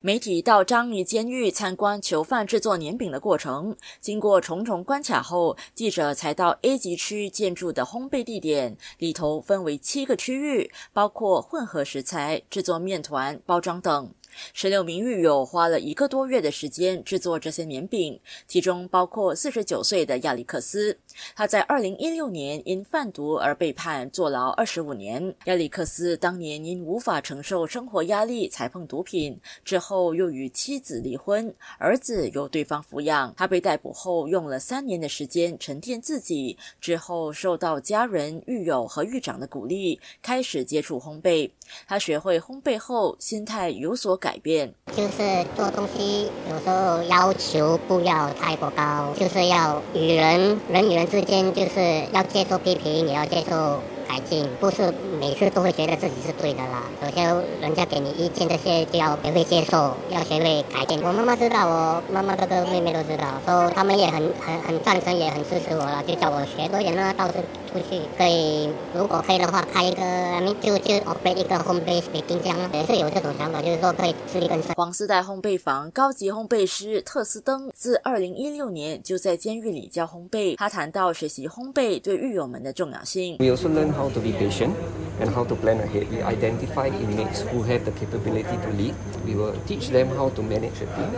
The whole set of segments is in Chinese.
媒体到章鱼监狱参观囚犯制作年饼的过程，经过重重关卡后，记者才到 A 级区建筑的烘焙地点。里头分为七个区域，包括混合食材、制作面团、包装等。十六名狱友花了一个多月的时间制作这些年饼，其中包括四十九岁的亚历克斯。他在二零一六年因贩毒而被判坐牢二十五年。亚历克斯当年因无法承受生活压力才碰毒品，之后又与妻子离婚，儿子由对方抚养。他被逮捕后用了三年的时间沉淀自己，之后受到家人、狱友和狱长的鼓励，开始接触烘焙。他学会烘焙后，心态有所改变，就是做东西有时候要求不要太过高，就是要与人人与人之间就是要接受批评，也要接受。改进不是每次都会觉得自己是对的啦，有些人家给你意见，这些就要学会接受，要学会改变。我妈妈知道，我妈妈哥哥妹妹都知道，说他们也很很很赞成，也很支持我了，就叫我学多点啦，到处出去。可以，如果可以的话，开一个就就 operate 一个 home base 冰箱，也是有这种想法，就是说可以自力更生。黄丝带烘焙坊高级烘焙师特斯登自二零一六年就在监狱里教烘焙，他谈到学习烘焙对狱友们的重要性。how to be patient and how to plan ahead. We identify inmates who have the capability to lead. We will teach them how to manage a team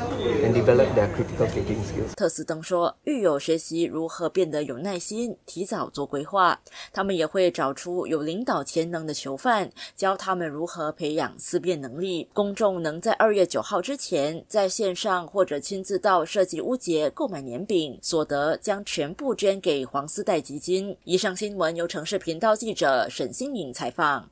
and develop their critical thinking skills. 特斯登说，狱友学习如何变得有耐心，提早做规划。他们也会找出有领导潜能的囚犯，教他们如何培养思辨能力。公众能在二月九号之前在线上或者亲自到设计屋节购买年饼，所得将全部捐给黄丝带基金。以上新闻由城市频道记。记者沈新颖采放